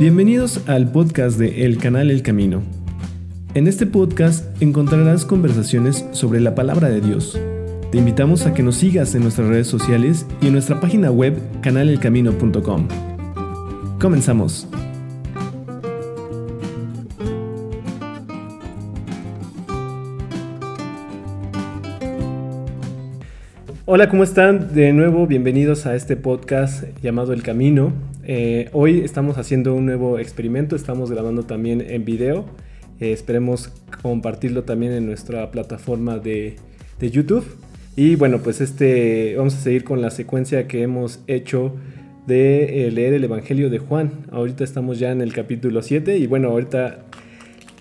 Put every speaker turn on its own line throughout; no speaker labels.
Bienvenidos al podcast de El Canal El Camino. En este podcast encontrarás conversaciones sobre la palabra de Dios. Te invitamos a que nos sigas en nuestras redes sociales y en nuestra página web canalelcamino.com. Comenzamos. Hola, ¿cómo están? De nuevo, bienvenidos a este podcast llamado El Camino. Eh, hoy estamos haciendo un nuevo experimento, estamos grabando también en video. Eh, esperemos compartirlo también en nuestra plataforma de, YouTube. Y bueno, pues este vamos a seguir con la secuencia que hemos hecho de eh, leer el Evangelio de Juan. Ahorita estamos ya en el capítulo 7 y bueno, ahorita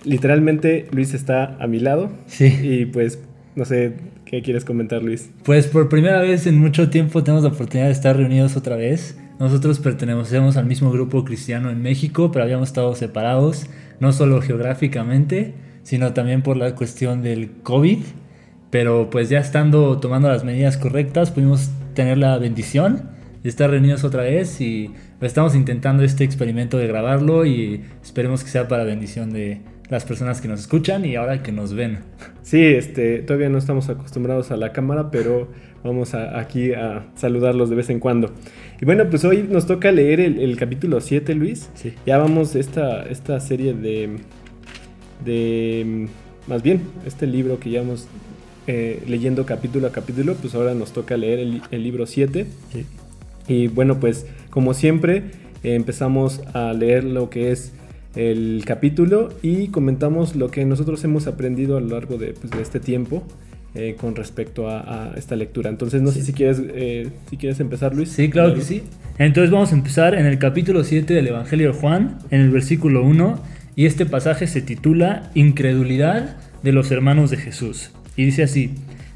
literalmente Luis está a mi lado.
Sí.
Y pues no sé, ¿qué quieres comentar Luis?
Pues por primera vez en mucho tiempo tenemos la oportunidad de estar reunidos otra vez. Nosotros pertenecemos al mismo grupo cristiano en México, pero habíamos estado separados, no solo geográficamente, sino también por la cuestión del COVID. Pero pues ya estando tomando las medidas correctas, pudimos tener la bendición de estar reunidos otra vez y estamos intentando este experimento de grabarlo y esperemos que sea para bendición de las personas que nos escuchan y ahora que nos ven.
Sí, este, todavía no estamos acostumbrados a la cámara, pero vamos a, aquí a saludarlos de vez en cuando. Y bueno, pues hoy nos toca leer el, capítulo 7, Luis.
Sí.
Ya vamos esta, esta serie de, de, más bien, este libro que ya vamos eh, leyendo capítulo a capítulo, pues ahora nos toca leer el, libro 7.
Sí.
Y bueno, pues como siempre, eh, empezamos a leer lo que es el capítulo y comentamos lo que nosotros hemos aprendido a lo largo de, pues, de este tiempo. Eh, con respecto a, esta lectura. Entonces, no sé si quieres, eh, si quieres empezar, Luis.
Sí, claro que sí. Entonces vamos a empezar en el capítulo 7 del Evangelio de Juan, en el versículo 1, y este pasaje se titula Incredulidad de los hermanos de Jesús. Y dice así,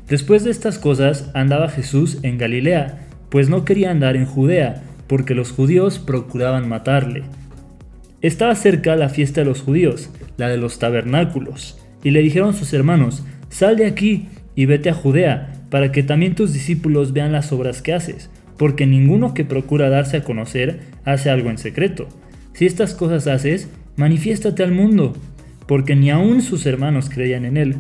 después de estas cosas andaba Jesús en Galilea, pues no quería andar en Judea, porque los judíos procuraban matarle. Estaba cerca la fiesta de los judíos, la de los tabernáculos, y le dijeron sus hermanos, sal de aquí y vete a Judea, para que también tus discípulos vean las obras que haces, porque ninguno que procura darse a conocer hace algo en secreto. Si estas cosas haces, manifiéstate al mundo, porque ni aun sus hermanos creían en él.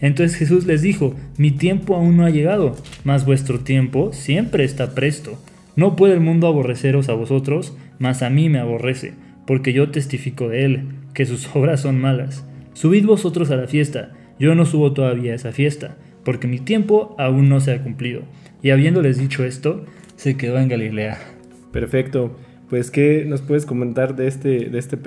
Entonces Jesús les dijo, mi tiempo aún no ha llegado, mas vuestro tiempo siempre está presto. No puede el mundo aborreceros a vosotros, mas a mí me aborrece, porque yo testifico de él, que sus obras son malas. Subid vosotros a la fiesta, yo no subo todavía a esa fiesta porque mi tiempo aún no se ha cumplido. Y habiéndoles dicho esto, se quedó en Galilea.
Perfecto. Pues, ¿qué nos puedes comentar de este, de este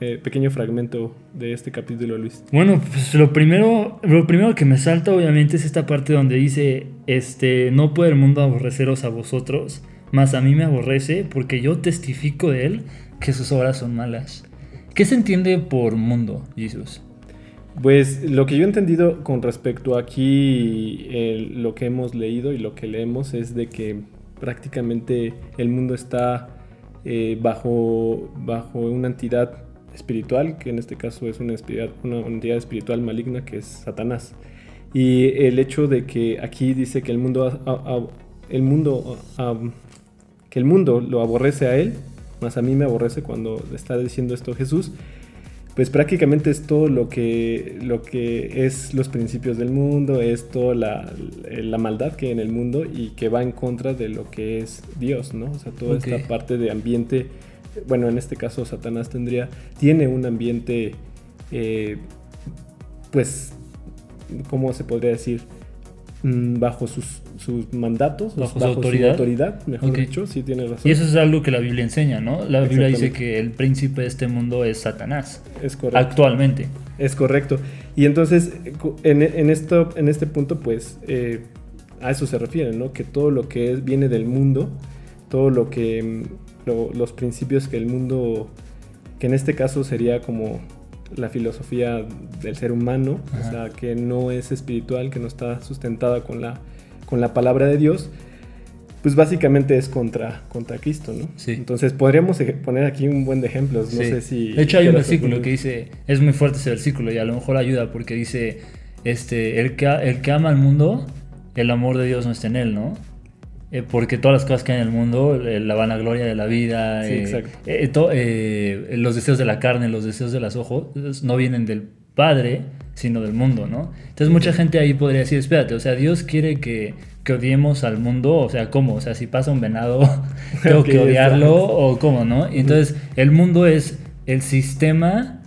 eh, pequeño fragmento de este capítulo, Luis?
Bueno, pues lo primero, lo primero que me salta obviamente es esta parte donde dice, este, no puede el mundo aborreceros a vosotros, mas a mí me aborrece porque yo testifico de él que sus obras son malas. ¿Qué se entiende por mundo, Jesús?
Pues lo que yo he entendido con respecto aquí, lo que hemos leído y lo que leemos es de que prácticamente el mundo está eh, bajo, bajo una entidad espiritual, que en este caso es una, una entidad espiritual maligna que es Satanás. Y el hecho de que aquí dice que el mundo, el mundo, que el mundo lo aborrece a él, más a mí me aborrece cuando está diciendo esto Jesús, pues prácticamente es todo lo que, lo que es los principios del mundo, es toda la, la, maldad que hay en el mundo y que va en contra de lo que es Dios, ¿no? O sea, toda esta parte de ambiente, bueno, en este caso Satanás tendría, tiene un ambiente, eh, pues, ¿cómo se podría decir? Mm, bajo sus, sus mandatos,
bajo, su, autoridad?
autoridad, mejor dicho, sí tiene razón.
Y eso es algo que la Biblia enseña, ¿no? La Biblia dice que el príncipe de este mundo es Satanás.
Es correcto.
Actualmente.
Es correcto. Y entonces, en, en esto, en este punto, pues, eh, a eso se refiere, ¿no? Que todo lo que es, viene del mundo, todo lo que, mm, los principios que el mundo, que en este caso sería como la filosofía del ser humano, o sea, que no es espiritual, que no está sustentada con la, con la palabra de Dios, pues básicamente es contra, contra Cristo, ¿no?
Sí.
Entonces podríamos poner aquí un buen de ejemplos, no sé si...
De hecho hay un versículo que dice, es muy fuerte ese versículo y a lo mejor ayuda porque dice, este, el que, el que ama al mundo, el amor de Dios no está en él, ¿no? eh, porque todas las cosas que hay en el mundo, eh, la vanagloria de la vida,
Sí,
eh, to- eh, los deseos de la carne, los deseos de los ojos, no vienen del Padre, sino del mundo, ¿no? Entonces mucha gente ahí podría decir, espérate, o sea, Dios quiere que, que odiemos al mundo, o sea, ¿cómo? O sea, si pasa un venado, tengo que odiarlo, o cómo, ¿no? Y entonces el mundo es el sistema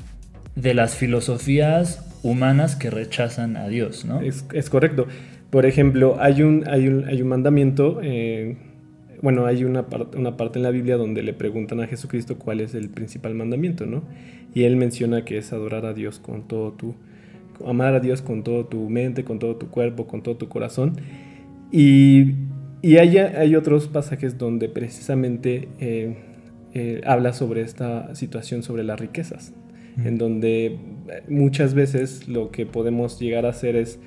de las filosofías humanas que rechazan a Dios, ¿no?
Es, es correcto. Por ejemplo, hay un, hay un, hay un mandamiento, eh, bueno, hay una, par- una parte en la Biblia donde le preguntan a Jesucristo cuál es el principal mandamiento, ¿no? Y él menciona que es adorar a Dios con todo tu, amar a Dios con todo tu mente, con todo tu cuerpo, con todo tu corazón. Y, y hay, hay otros pasajes donde precisamente eh, eh, habla sobre esta situación sobre las riquezas, en donde eh, muchas veces lo que podemos llegar a hacer es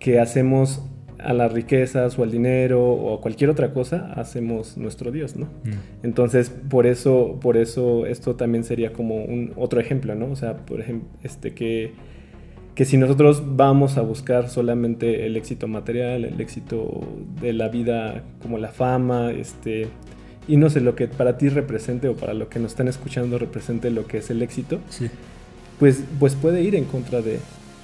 que hacemos a las riquezas o al dinero o a cualquier otra cosa, hacemos nuestro Dios, ¿no?
Mm.
Entonces, por eso, por eso esto también sería como un otro ejemplo, ¿no? O sea, por ejemplo, este que, que si nosotros vamos a buscar solamente el éxito material, el éxito de la vida, como la fama, este, y no sé, lo que para ti represente o para lo que nos están escuchando represente lo que es el éxito,
Sí.
pues, pues puede ir en contra de,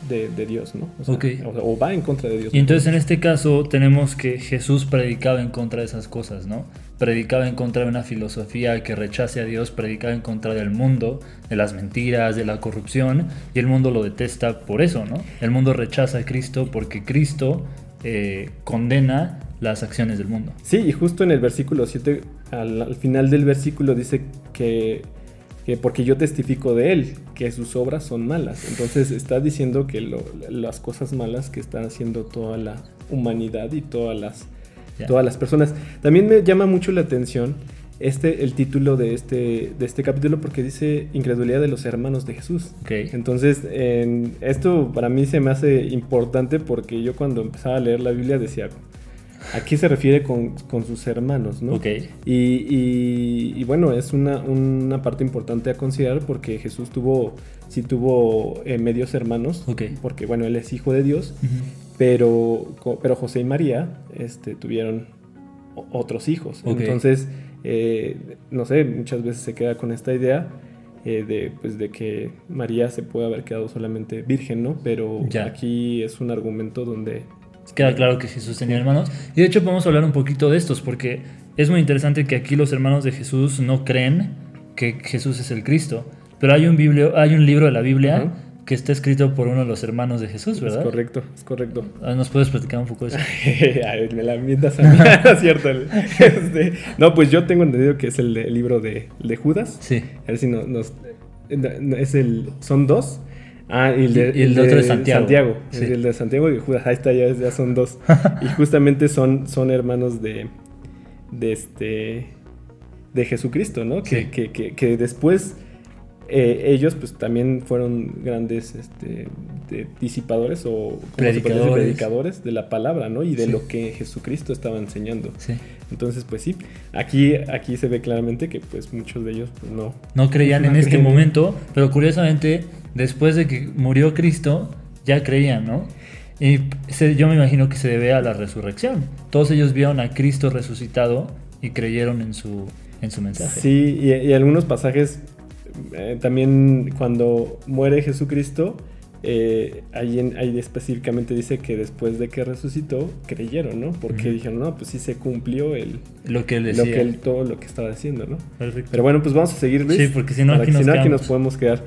de- de Dios, ¿no? O, sea,
Ok.
o sea, o va en contra de Dios.
Y entonces en este caso tenemos que Jesús predicaba en contra de esas cosas, ¿no? Predicaba en contra de una filosofía que rechace a Dios, predicaba en contra del mundo, de las mentiras, de la corrupción, y el mundo lo detesta por eso, ¿no? El mundo rechaza a Cristo porque Cristo eh, condena las acciones del mundo.
Sí, y justo en el versículo 7, al, al final del versículo dice que, que porque yo testifico de él, que sus obras son malas. Entonces está diciendo que las cosas malas que están haciendo toda la humanidad y todas las, Todas las personas. También me llama mucho la atención este, el título de este, de este capítulo porque dice incredulidad de los hermanos de Jesús. Entonces, en- esto para mí se me hace importante porque yo cuando empezaba a leer la Biblia decía, ¿a qué se refiere con, con sus hermanos? ¿no?
Ok.
Y, y- y bueno, es una, una parte importante a considerar porque Jesús tuvo, sí tuvo eh, medios hermanos,
Ok.
porque bueno, él es hijo de Dios. Pero, pero José y María este, tuvieron otros hijos.
Ok.
Entonces, eh, no sé, muchas veces se queda con esta idea eh, de, pues, de que María se puede haber quedado solamente virgen, ¿no? Pero
Ya.
aquí es un argumento donde...
Queda claro que Jesús tenía hermanos. Y de hecho podemos hablar un poquito de estos, porque es muy interesante que aquí los hermanos de Jesús no creen que Jesús es el Cristo. Pero hay un, biblio, hay un libro de la Biblia
Ajá.
Que está escrito por uno de los hermanos de Jesús,
Es
¿verdad?
correcto, es correcto.
Ah, ¿Nos puedes platicar un poco de eso?
Ay, me la mientas a mí, es cierto. este, no, pues yo tengo entendido que es el, de- el libro de, de Judas.
Sí.
A ver si no- nos... no, no, es el, son dos. Ah, y el, de,
Y el otro es Santiago.
Sí.
Sí.
El de Santiago y Judas. Ahí está, ya, ya son dos. y justamente son, son hermanos de, de este de Jesucristo, ¿no? Que, que, que después eh, ellos pues también fueron grandes este, de- disipadores o.
Predicadores.
predicadores de la palabra, ¿no? Y de
Sí.
lo que Jesucristo estaba enseñando.
Sí.
Entonces, pues sí, aquí, aquí se ve claramente que pues muchos de ellos pues, no.
No creían en este momento, pero curiosamente, después de que murió Cristo, ya creían, ¿no? Y se- yo me imagino que se debe a la resurrección. Todos ellos vieron a Cristo resucitado y creyeron en su, en su mensaje.
Sí, y, y algunos pasajes eh, también cuando muere Jesucristo, eh, ahí, en- ahí específicamente dice que después de que resucitó, creyeron, ¿no? Porque dijeron, no, pues sí se cumplió el,
Lo que él
lo
decía.
que él, todo lo que estaba haciendo, ¿no?
Perfecto.
Pero bueno, pues vamos a seguir, Luis.
Sí, porque si no, aquí
que
nos
si no, aquí
quedamos.
nos podemos quedar.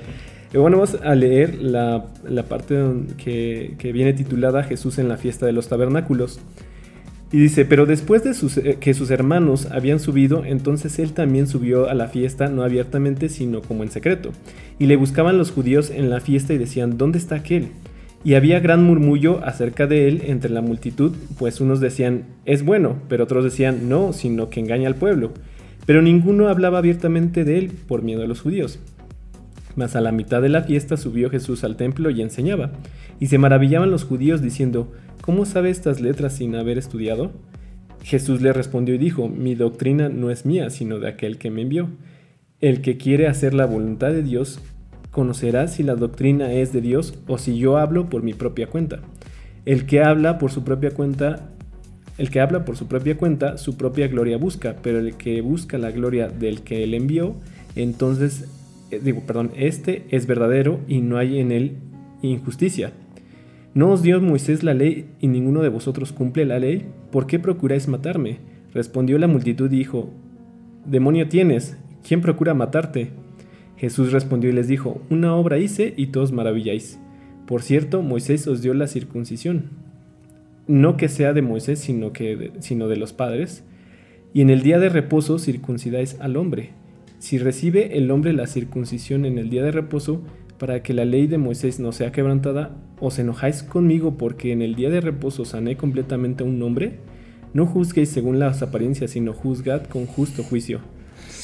Bueno, vamos a leer la, la parte que, que viene titulada Jesús en la fiesta de los tabernáculos. Y dice, pero después de eh, que sus hermanos habían subido, entonces él también subió a la fiesta, no abiertamente, sino como en secreto. Y le buscaban los judíos en la fiesta y decían, ¿dónde está aquel? Y había gran murmullo acerca de él entre la multitud, pues unos decían, es bueno, pero otros decían, no, sino que engaña al pueblo. Pero ninguno hablaba abiertamente de él por miedo a los judíos. Mas a la mitad de la fiesta subió Jesús al templo y enseñaba. Y se maravillaban los judíos diciendo, ¿cómo sabe estas letras sin haber estudiado? Jesús le respondió y dijo, mi doctrina no es mía, sino de aquel que me envió. El que quiere hacer la voluntad de Dios, conocerá si la doctrina es de Dios o si yo hablo por mi propia cuenta. El que habla por su propia cuenta, El que habla por su propia cuenta, su propia gloria busca, pero el que busca la gloria del que él envió, entonces, eh, digo, perdón, este es verdadero y no hay en él injusticia. ¿No os dio Moisés la ley y ninguno de vosotros cumple la ley? ¿Por qué procuráis matarme? Respondió la multitud y dijo, Demonio tienes, ¿quién procura matarte? Jesús respondió y les dijo, Una obra hice y todos maravilláis. Por cierto, Moisés os dio la circuncisión. No que sea de Moisés, sino, que sino de los padres. Y en el día de reposo circuncidáis al hombre. Si recibe el hombre la circuncisión en el día de reposo, para que la ley de Moisés no sea quebrantada, ¿os enojáis conmigo porque en el día de reposo sané completamente a un hombre? No juzguéis según las apariencias, sino juzgad con justo juicio.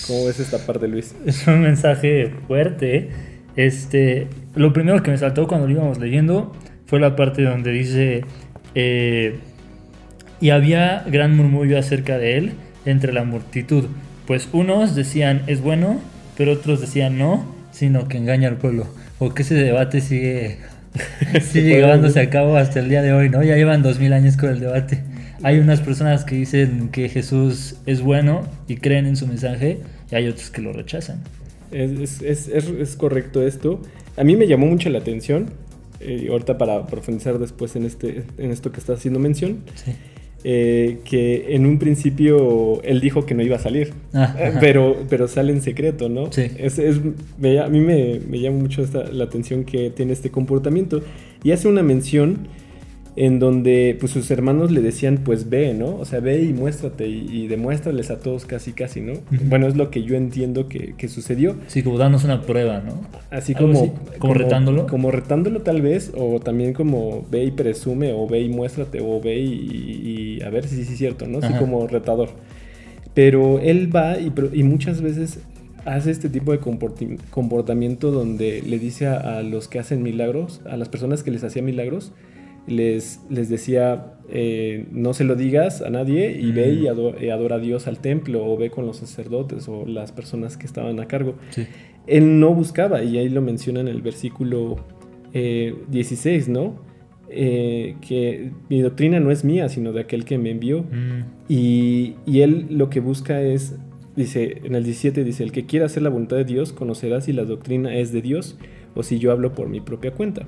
¿Cómo ves esta parte, Luis?
Es un mensaje fuerte. Este, lo primero que me saltó cuando lo íbamos leyendo fue la parte donde dice, eh, y había gran murmullo acerca de él entre la multitud, pues unos decían es bueno, pero otros decían no, sino que engaña al pueblo. O que ese debate sigue, sigue llevándose a cabo hasta el día de hoy, ¿no? Ya llevan dos mil años con el debate. Hay unas personas que dicen que Jesús es bueno y creen en su mensaje, y hay otros que lo rechazan.
Es, es, es, es correcto esto. A mí me llamó mucho la atención, eh, ahorita para profundizar después en, este, en esto que está haciendo mención,
Sí.
Eh, que en un principio él dijo que no iba a salir,
Ah,
eh, pero, pero sale en secreto, ¿no?
Sí.
Es, es- me- a mí me, me llama mucho esta- la atención que tiene este comportamiento y hace una mención en donde pues sus hermanos le decían pues ve, ¿no? O sea, ve y muéstrate y, y demuéstrales a todos casi casi, ¿no? Bueno, es lo que yo entiendo que, que sucedió.
Sí, como darnos una prueba, ¿no?
Así como,
así, como retándolo.
Como retándolo tal vez, o también como ve y presume, o ve y muéstrate, o ve y, y a ver si sí es cierto, ¿no? Así
Ajá.
como retador. Pero él va y, y muchas veces hace este tipo de comportamiento donde le dice a, a los que hacen milagros, a las personas que les hacía milagros, les, les decía, eh, no se lo digas a nadie y ve
Mm.
y ado- y adora a Dios al templo, o ve con los sacerdotes o las personas que estaban a cargo
Sí.
él no buscaba, y ahí lo menciona en el versículo eh, 16, ¿no? Eh, que mi doctrina no es mía, sino de aquel que me envió.
Mm,
Y, y él lo que busca es, dice, en el 17 dice, el que quiera hacer la voluntad de Dios conocerá si la doctrina es de Dios o si yo hablo por mi propia cuenta.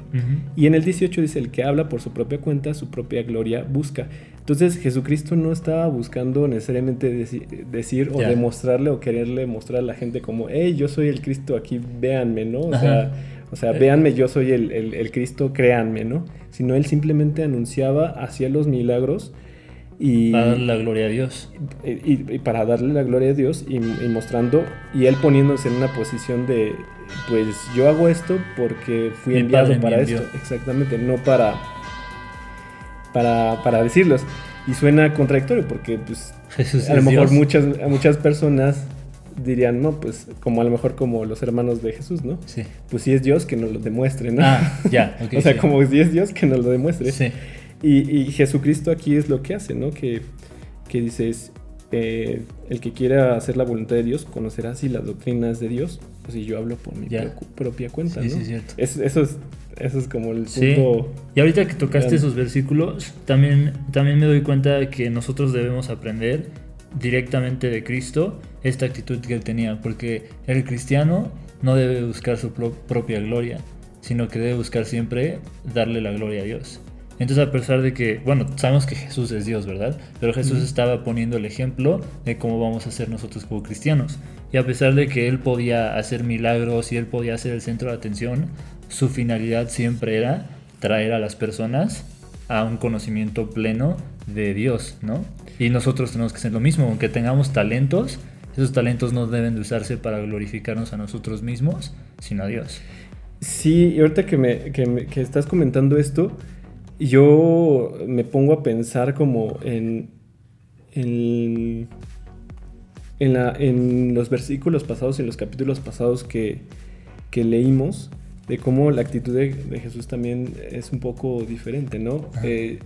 Y en el 18 dice, el que habla por su propia cuenta, su propia gloria busca. Entonces Jesucristo no estaba buscando necesariamente deci- decir o demostrarle o quererle mostrar a la gente como, hey, yo soy el Cristo, aquí véanme, ¿no? O
Ajá.
sea, o sea
Eh.
véanme, yo soy el, el- el Cristo, créanme, ¿no? Sino él simplemente anunciaba, hacía los milagros y,
Para darle la gloria a Dios.
y- y para darle la gloria a Dios y, y mostrando, y él poniéndose en una posición de, pues yo hago esto porque fui
Mi
enviado para
envió.
esto, exactamente, no para, para, para decirlos. Y suena contradictorio porque pues
Jesús
a lo mejor
Dios.
muchas, muchas personas dirían, no, pues como a lo mejor como los hermanos de Jesús, ¿no?
Sí.
Pues si es Dios que nos lo demuestre, ¿no?
Ah, ya. ok,
o sea,
sí.
como si es Dios que nos lo demuestre.
Sí.
Y, y Jesucristo aquí es lo que hace, ¿no? Que, que dices, eh, el que quiera hacer la voluntad de Dios conocerá si las doctrinas de Dios, pues si yo hablo por mi
Ya.
propia cuenta,
Sí,
¿no?
sí, cierto.
Es- eso, es, eso es como el
Sí.
punto...
Y ahorita que tocaste esos versículos, también, también me doy cuenta de que nosotros debemos aprender directamente de Cristo esta actitud que él tenía, porque el cristiano no debe buscar su pro- propia gloria, sino que debe buscar siempre darle la gloria a Dios. Entonces, a pesar de que, bueno, sabemos que Jesús es Dios, ¿verdad? Pero Jesús estaba poniendo el ejemplo de cómo vamos a ser nosotros como cristianos. Y a pesar de que él podía hacer milagros y él podía ser el centro de atención, su finalidad siempre era traer a las personas a un conocimiento pleno de Dios, ¿no? Y nosotros tenemos que hacer lo mismo, aunque tengamos talentos, esos talentos no deben de usarse para glorificarnos a nosotros mismos, sino a Dios.
Sí, y ahorita que, me, que, me- que estás comentando esto, yo me pongo a pensar como en, en, en, la- en los versículos pasados y en los capítulos pasados que, que leímos, de cómo la actitud de, de Jesús también es un poco diferente, ¿no? Eh,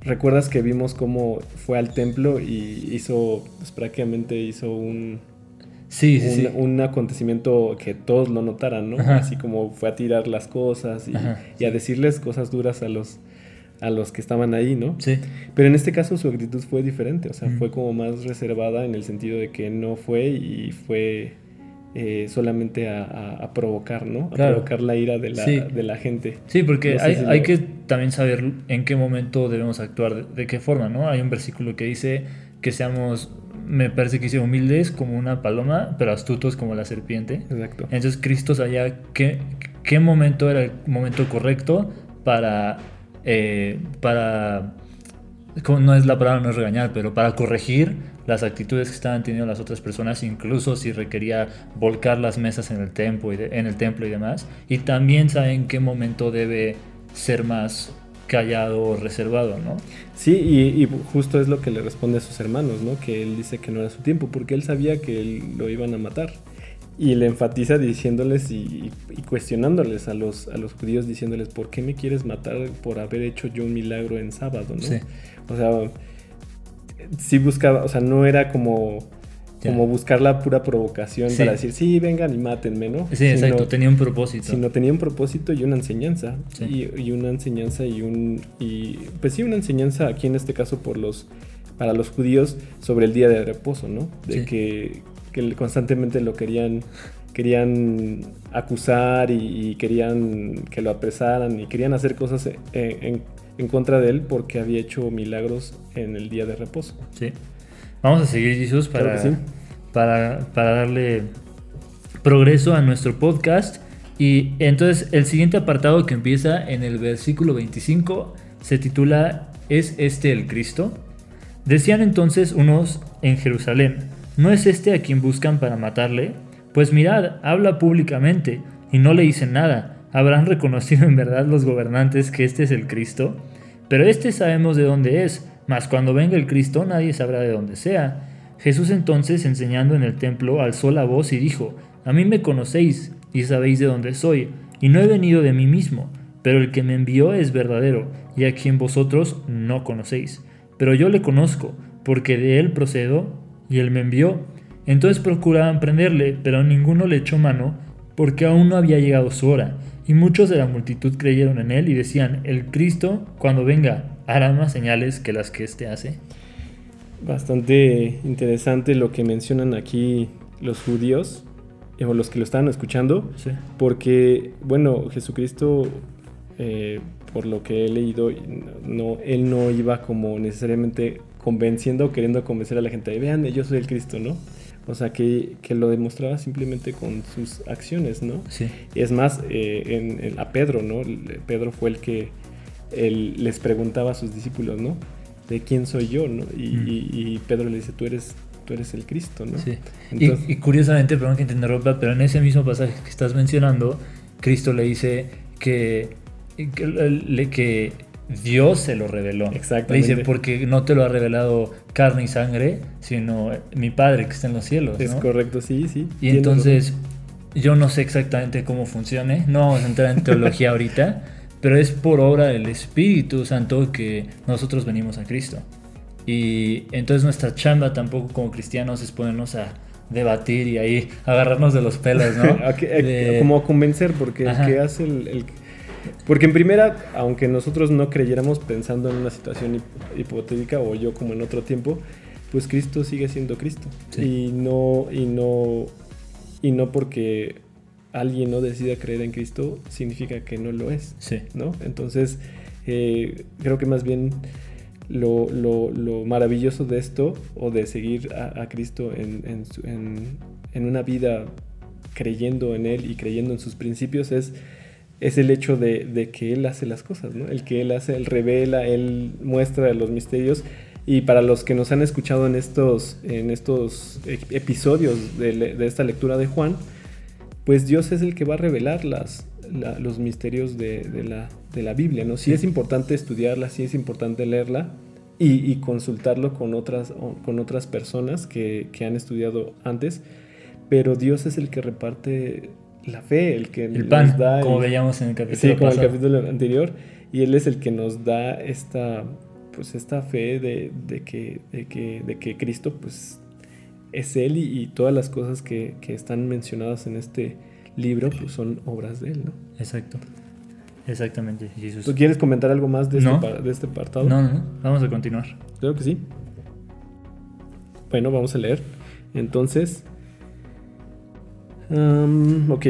Recuerdas que vimos cómo fue al templo y hizo, pues prácticamente hizo un,
Sí, sí,
un,
sí.
un acontecimiento que todos lo notaran, ¿no?
Ajá.
Así como fue a tirar las cosas y, a decirles cosas duras a los, a los que estaban ahí, ¿no?
Sí.
Pero en este caso su actitud fue diferente, o sea,
Mm.
fue como más reservada en el sentido de que no fue y fue eh, solamente a, a- a provocar, ¿no? A
Claro.
provocar la ira de la,
Sí.
de la gente.
Sí, porque
No sé
hay,
si lo-
hay que también saber en qué momento debemos actuar, de, de qué forma, ¿no? Hay un versículo que dice que seamos, me parece que dice humildes como una paloma, pero astutos como la serpiente.
Exacto.
Entonces Cristo sabía qué, qué momento era el momento correcto para, eh, para, no es la palabra, no es regañar, pero para corregir las actitudes que estaban teniendo las otras personas, incluso si requería volcar las mesas en el templo y, de- en el templo y demás. Y también sabe en qué momento debe ser más callado o reservado, ¿no?
Sí, y, y justo es lo que le responde a sus hermanos, ¿no? Que él dice que no era su tiempo, porque él sabía que él lo iban a matar. Y le enfatiza diciéndoles y, y cuestionándoles a los, a los judíos, diciéndoles, ¿por qué me quieres matar por haber hecho yo un milagro en sábado, ¿no?
Sí.
O sea, sí buscaba, o sea, no era como,
Ya.
como buscar la pura provocación
Sí.
para decir, sí, vengan y mátenme, ¿no?
Sí, exacto,
Sino-
tenía un propósito.
sino tenía un propósito y una enseñanza.
Sí.
Y, y una enseñanza y un. Y, pues sí, una enseñanza aquí en este caso por los. para los judíos sobre el día de reposo, ¿no? De
Sí.
que, que constantemente lo querían. querían acusar y, y querían que lo apresaran y querían hacer cosas en, en- en contra de él porque había hecho milagros en el día de reposo.
Sí. Vamos a seguir, Jesús, para,
Claro que sí.
para, para darle progreso a nuestro podcast. Y entonces el siguiente apartado que empieza en el versículo 25 se titula ¿Es este el Cristo? Decían entonces unos en Jerusalén, ¿no es este a quien buscan para matarle? Pues mirad, habla públicamente y no le dicen nada. ¿Habrán reconocido en verdad los gobernantes que este es el Cristo? Pero este sabemos de dónde es, mas cuando venga el Cristo nadie sabrá de dónde sea. Jesús entonces, enseñando en el templo, alzó la voz y dijo, A mí me conocéis y sabéis de dónde soy, y no he venido de mí mismo, pero el que me envió es verdadero, y a quien vosotros no conocéis. Pero yo le conozco, porque de él procedo, y él me envió. Entonces procuraban prenderle, pero ninguno le echó mano, porque aún no había llegado su hora. Y muchos de la multitud creyeron en él y decían, el Cristo, cuando venga, hará más señales que las que éste hace.
Bastante interesante lo que mencionan aquí los judíos, eh, o los que lo estaban escuchando,
Sí.
porque, bueno, Jesucristo, eh, por lo que he leído, no, él no iba como necesariamente convenciendo o queriendo convencer a la gente, vean, yo soy el Cristo, ¿no? O sea, que, que lo demostraba simplemente con sus acciones, ¿no?
Sí.
Es más, eh, en, en- a Pedro, ¿no? Pedro fue el que él les preguntaba a sus discípulos, ¿no? De quién soy yo, ¿no? Y,
Mm.
y- y Pedro le dice, tú eres, tú eres el Cristo, ¿no?
Sí.
Entonces-
y, y curiosamente, perdón que te interrumpa, pero en ese mismo pasaje que estás mencionando, Cristo le dice que, que, que Dios se lo reveló.
Exactamente.
Le dice, porque no te lo ha revelado carne y sangre, sino mi Padre que está en los cielos.
Es correcto, sí, sí.
Y entonces, yo no sé exactamente cómo funcione, no vamos a entrar en teología ahorita, pero es por obra del Espíritu Santo que nosotros venimos a Cristo. Y entonces nuestra chamba tampoco como cristianos es ponernos a debatir y ahí agarrarnos de los pelos, ¿no? De-
Como convencer, porque
Ajá.
el que hace el, el- Porque en primera, aunque nosotros no creyéramos pensando en una situación hip- hipotética o yo como en otro tiempo, pues Cristo sigue siendo Cristo.
Sí.
Y no, y no, y no porque alguien no decida creer en Cristo significa que no lo es.
Sí,
¿no? Entonces, eh, creo que más bien lo, lo- lo maravilloso de esto, o de seguir a, a Cristo en, en su- en- en una vida creyendo en Él y creyendo en sus principios, es, es el hecho de, de que Él hace las cosas, ¿no? El que Él hace, Él revela, Él muestra los misterios. Y para los que nos han escuchado en estos, en estos ep- episodios de esta lectura de Juan, pues Dios es el que va a revelar las, la- los misterios de, de la, de la Biblia, ¿no? Sí,
Sí.
es importante estudiarla, sí es importante leerla y, y consultarlo con otras, o- con otras personas que, que han estudiado antes, pero Dios es el que reparte la fe, el que
el pan,
nos da...
como
el-
veíamos en el capítulo
Sí, como el capítulo anterior, y Él es el que nos da esta, pues esta fe de, de que, que, de que Cristo pues es Él y, y todas las cosas que, que están mencionadas en este libro pues son obras de Él, ¿no?
Exacto. Exactamente, Jesús.
¿Tú quieres comentar algo más de, este,
No.
de este apartado?
No, no, no. Vamos a continuar.
Creo que sí. Bueno, vamos a leer. Entonces. am, ok.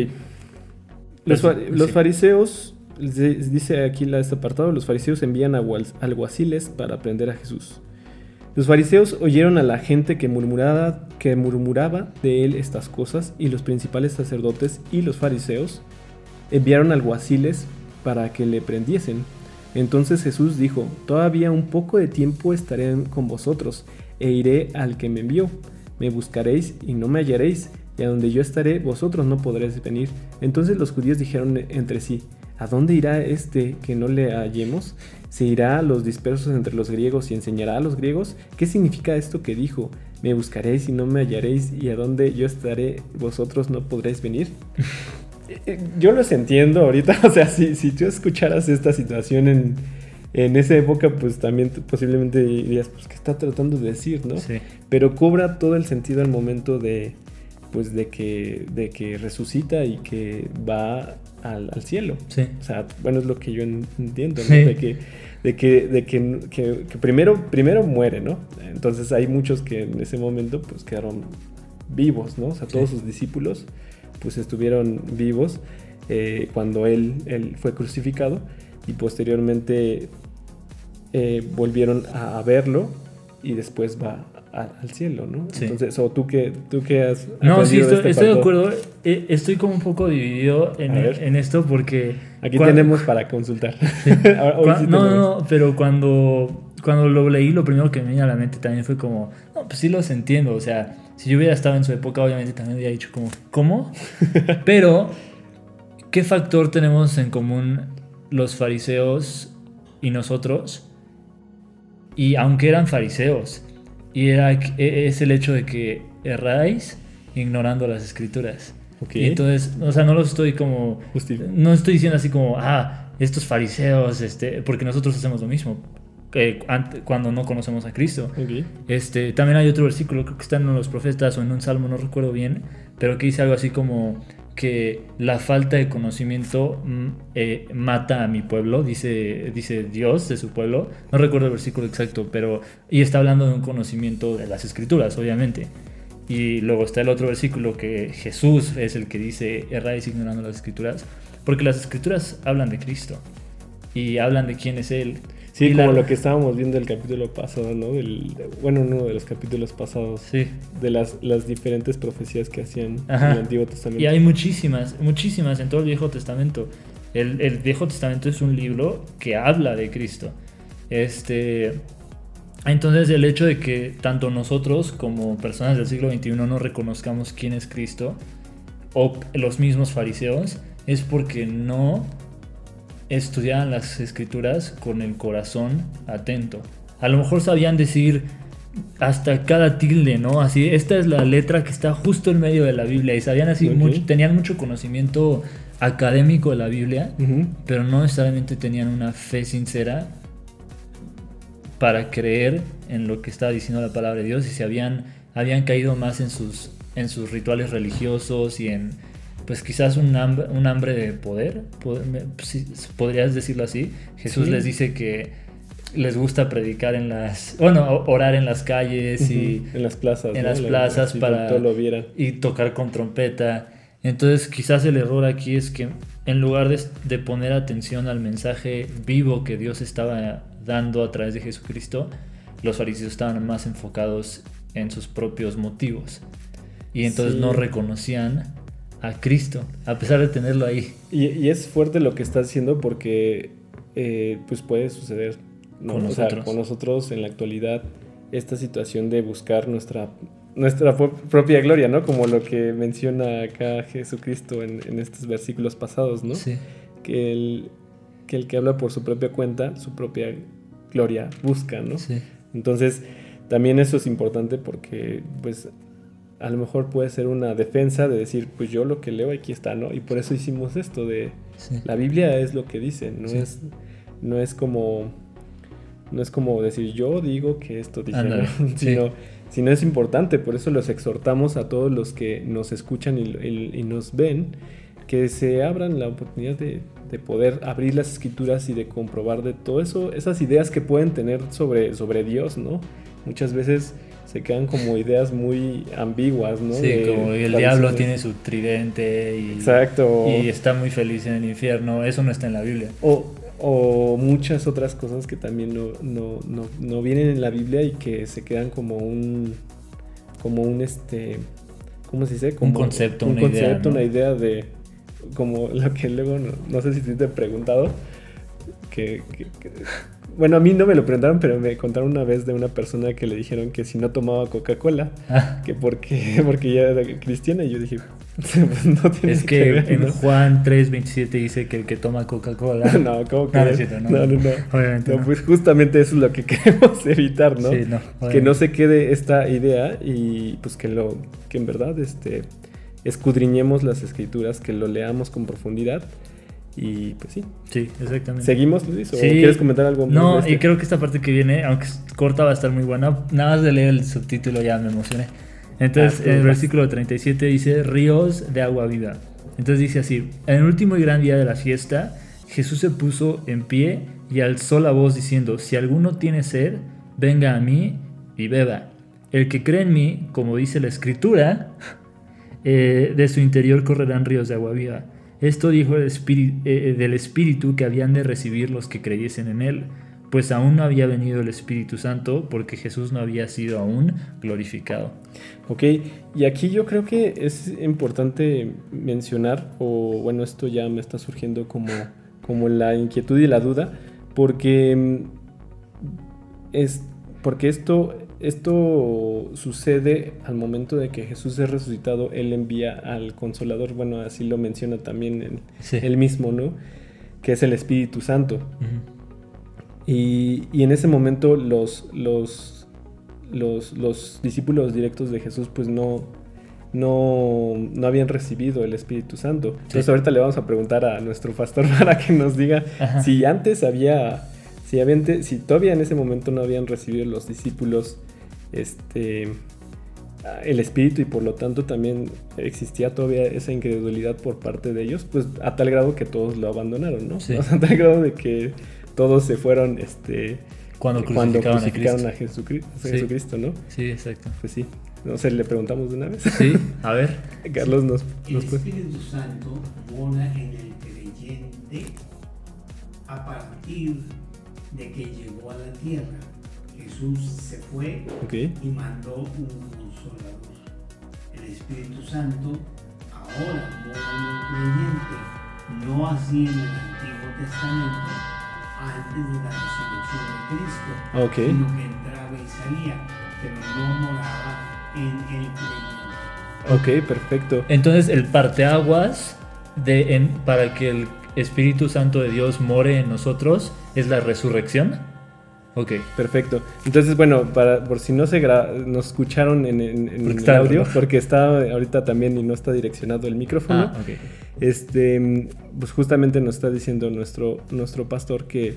Los, fa-
Sí.
los fariseos, dice aquí la, este apartado, los fariseos envían a alguaciles para aprender a Jesús. Los fariseos oyeron a la gente que murmuraba, que murmuraba de él estas cosas y los principales sacerdotes y los fariseos enviaron alguaciles para que le prendiesen. Entonces Jesús dijo, todavía un poco de tiempo estaré con vosotros e iré al que me envió. Me buscaréis y no me hallaréis, y a donde yo estaré vosotros no podréis venir. Entonces los judíos dijeron entre sí, ¿a dónde irá este que no le hallemos? ¿Se irá a los dispersos entre los griegos y enseñará a los griegos? ¿Qué significa esto que dijo? Me buscaréis y no me hallaréis, y a donde yo estaré vosotros no podréis venir. Eh, Yo los entiendo ahorita, o sea, si, si tú escucharas esta situación en, en esa época, pues también posiblemente dirías, pues, ¿qué está tratando de decir, no?
Sí.
Pero cobra todo el sentido al momento de, pues, de que, de que resucita y que va al, al cielo.
Sí.
O sea, bueno, es lo que yo en- entiendo, ¿no?
Sí.
De que, de que, de que, que- que primero, primero muere, ¿no? Entonces hay muchos que en ese momento, pues, quedaron vivos, ¿no? O sea, todos
Sí.
sus discípulos, pues, estuvieron vivos eh, cuando él, él fue crucificado y posteriormente eh, volvieron a, a verlo y después va a- al cielo, ¿no?
Sí.
Entonces, o tú que, tú que has...
No, sí,
aprendido
estoy,
este
estoy de acuerdo. Eh, Estoy como un poco dividido en, en esto porque...
Aquí tenemos para consultar. Ahora- sí
no,
tenemos.
no, no, pero cuando, cuando lo leí, lo primero que me vino a la mente también fue como, no, pues sí los entiendo. O sea, si yo hubiera estado en su época, obviamente también hubiera dicho como, ¿cómo? pero, ¿qué factor tenemos en común los fariseos y nosotros? Y aunque eran fariseos, y era, e- es el hecho de que erráis ignorando las escrituras.
Ok.
Y entonces, o sea, no lo estoy como. No estoy diciendo así como, ah, estos fariseos, este, porque nosotros hacemos lo mismo ante- cuando no conocemos a Cristo.
Ok.
Este, también hay otro versículo, creo que está en los profetas o en un salmo, no recuerdo bien, pero que dice algo así como que la falta de conocimiento mm, eh, mata a mi pueblo, dice, dice Dios de su pueblo. No recuerdo el versículo exacto, pero. Y está hablando de un conocimiento de las escrituras, obviamente. Y luego está el otro versículo que Jesús es el que dice, erráis ignorando las escrituras, porque las escrituras hablan de Cristo y hablan de quién es Él.
Sí,
Y
como
la-
lo que estábamos viendo el capítulo pasado, ¿no? Del, bueno, uno de los capítulos pasados.
Sí.
De las, las diferentes profecías que hacían
Ajá.
en el Antiguo Testamento.
Y hay muchísimas, muchísimas en todo el Viejo Testamento. El, el Viejo Testamento es un libro que habla de Cristo. Este, entonces el hecho de que tanto nosotros como personas del siglo XXI no reconozcamos quién es Cristo, o los mismos fariseos, es porque no estudiaban las escrituras con el corazón atento. A lo mejor sabían decir hasta cada tilde, ¿no? Así, esta es la letra que está justo en medio de la Biblia y sabían así, mucho- tenían mucho conocimiento académico de la Biblia, pero no necesariamente tenían una fe sincera para creer en lo que estaba diciendo la palabra de Dios y se habían, habían caído más en sus, en sus rituales religiosos y en, pues quizás un hambre, un hambre de poder, podrías decirlo así. Jesús
Sí.
les dice que les gusta predicar en las, bueno, orar en las calles y.
En las plazas.
en
¿no?
las
La-
plazas para
Todo lo vieran.
y tocar con trompeta. Entonces quizás el error aquí es que en lugar de, de poner atención al mensaje vivo que Dios estaba dando a través de Jesucristo, los fariseos estaban más enfocados en sus propios motivos. Y entonces
Sí.
no reconocían a Cristo, a pesar de tenerlo ahí.
Y, y es fuerte lo que está haciendo porque eh, pues puede suceder ¿no?
Con
O sea,
nosotros.
con nosotros en la actualidad esta situación de buscar nuestra nuestra pro- propia gloria, ¿no? Como lo que menciona acá Jesucristo en, en estos versículos pasados, ¿no?
Sí.
Que, el, que el que habla por su propia cuenta, su propia gloria busca, ¿no?
Sí.
Entonces, también eso es importante porque, pues, a lo mejor puede ser una defensa de decir, pues yo lo que leo aquí está, ¿no? Y por eso hicimos esto de
sí.
la Biblia es lo que dice, no
Sí.
es no es como no es como decir yo digo que esto
sí.
sino, sino es importante, por eso los exhortamos a todos los que nos escuchan y, y- y nos ven que se abran la oportunidad de, de poder abrir las escrituras y de comprobar de todo eso, esas ideas que pueden tener sobre, sobre Dios, ¿no? Muchas veces se quedan como ideas muy ambiguas, ¿no?
Sí,
De
como el diablo tiene su tridente y,
Exacto.
y está muy feliz en el infierno. Eso no está en la Biblia.
O, o muchas otras cosas que también no, no, no, no vienen en la Biblia y que se quedan como un, como un este, ¿cómo se dice? Como
concepto,
un
una idea,
concepto, una idea de, como lo que luego, no, no sé si te he preguntado, que, que- que- bueno, a mí no me lo preguntaron, pero me contaron una vez de una persona que le dijeron que si no tomaba Coca-Cola,
Ah,
que porque, porque ya era cristiana, y yo dije, pues no tiene
es que
ver,
en
¿no?
Juan 3.27 dice que el que toma Coca-Cola...
No, ¿cómo que?
No, cierto, no.
no, no, no.
Obviamente
No, pues justamente eso es lo que queremos evitar, ¿no?
Sí, no,
que no se quede esta idea y pues que lo que en verdad este escudriñemos las escrituras, que lo leamos con profundidad y pues sí.
Sí, exactamente.
¿Seguimos, Luis? ¿O
Sí.
quieres comentar algo más?
No,
este?
y creo que esta parte que viene, aunque es corta, va a estar muy buena. Nada más de leer el subtítulo ya me emocioné. Entonces,
Ah,
el
vas.
versículo 37 dice, ríos de agua viva. Entonces dice así, en el último y gran día de la fiesta, Jesús se puso en pie y alzó la voz diciendo, si alguno tiene sed, venga a mí y beba. El que cree en mí, como dice la escritura, eh, de su interior correrán ríos de agua viva. Esto dijo el espíritu, eh, del Espíritu que habían de recibir los que creyesen en él, pues aún no había venido el Espíritu Santo porque Jesús no había sido aún glorificado.
Ok, y aquí yo creo que es importante mencionar, o bueno, esto ya me está surgiendo como, como la inquietud y la duda, porque mm, es porque esto, esto sucede al momento de que Jesús es resucitado, Él envía al consolador, bueno, así lo menciona también
Sí.
él mismo, ¿no? Que es el Espíritu Santo. Y, y en ese momento los, los, los, los discípulos directos de Jesús pues no, no, no habían recibido el Espíritu Santo. Entonces ahorita le vamos a preguntar a nuestro pastor para que nos diga
Ajá.
si antes había, si, habían si todavía en ese momento no habían recibido los discípulos este, el Espíritu y por lo tanto también existía todavía esa incredulidad por parte de ellos, pues a tal grado que todos lo abandonaron, ¿no?
Sí.
O sea, a tal grado de que todos se fueron este,
Cuando
cuando
crucificaron,
crucificaron
a
a,
Cristo.
Jesucristo,
Sí.
Jesucristo, ¿no?
Sí, exacto.
Pues sí. No sé, le preguntamos de una vez.
Sí, a ver.
Carlos nos,
El
nos puede-
Espíritu Santo mora en el creyente a partir de que llegó a la tierra. Jesús se fue y mandó un consolador. El Espíritu Santo ahora mora en el creyente, no así en el Antiguo Testamento, antes de la resurrección de Cristo,
Ok.
sino que entraba y salía, pero no moraba en el creyente.
ok, perfecto.
Entonces, el parteaguas de, en- para que el Espíritu Santo de Dios more en nosotros es la resurrección. Ok.
Perfecto. Entonces, bueno, para, por si no se gra- nos escucharon en, en- en el
está
audio,
rojo.
porque está ahorita también y no está direccionado el micrófono,
Ah, ok.
este, pues justamente nos está diciendo nuestro, nuestro pastor que,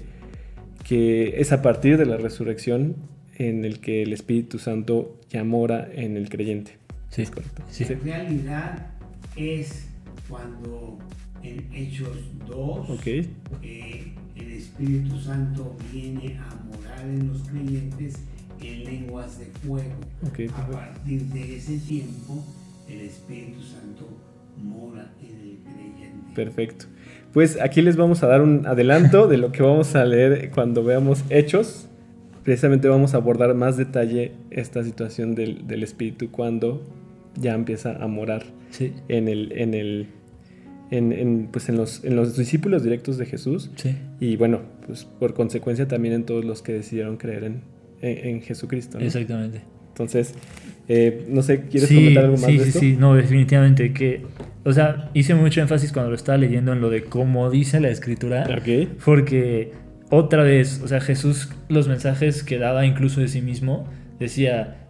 que es a partir de la resurrección en el que el Espíritu Santo ya mora en el creyente.
Sí,
Es correcto.
sí.
En realidad es cuando en Hechos 2
Ok,
eh, el Espíritu Santo viene a morar en los creyentes en lenguas de fuego.
ok,
A
perfecto.
partir de ese tiempo el Espíritu Santo mora en el creyente.
Perfecto. Pues aquí les vamos a dar un adelanto de lo que vamos a leer cuando veamos Hechos. Precisamente vamos a abordar más detalle esta situación del, del Espíritu cuando ya empieza a morar
Sí,
en el, en el, en, en, pues en los, en los discípulos directos de Jesús
sí.
y bueno, pues por consecuencia también en todos los que decidieron creer en, en, en Jesucristo. ¿no?
Exactamente.
Entonces, eh, no sé, ¿quieres
sí,
comentar algo más
sí,
de
sí,
esto?
sí, no, definitivamente que, o sea, hice mucho énfasis cuando lo estaba leyendo en lo de cómo dice la escritura,
Ok,
porque otra vez, o sea, Jesús los mensajes que daba incluso de sí mismo, decía,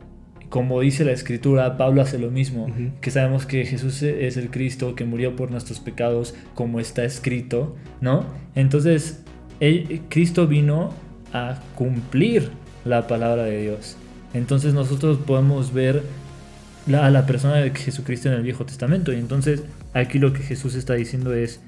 como dice la escritura, Pablo hace lo mismo, que sabemos que Jesús es el Cristo que murió por nuestros pecados, como está escrito, ¿no? Entonces, él- Cristo vino a cumplir la palabra de Dios. Entonces nosotros podemos ver la, a la persona de Jesucristo en el Viejo Testamento. Y entonces aquí lo que Jesús está diciendo es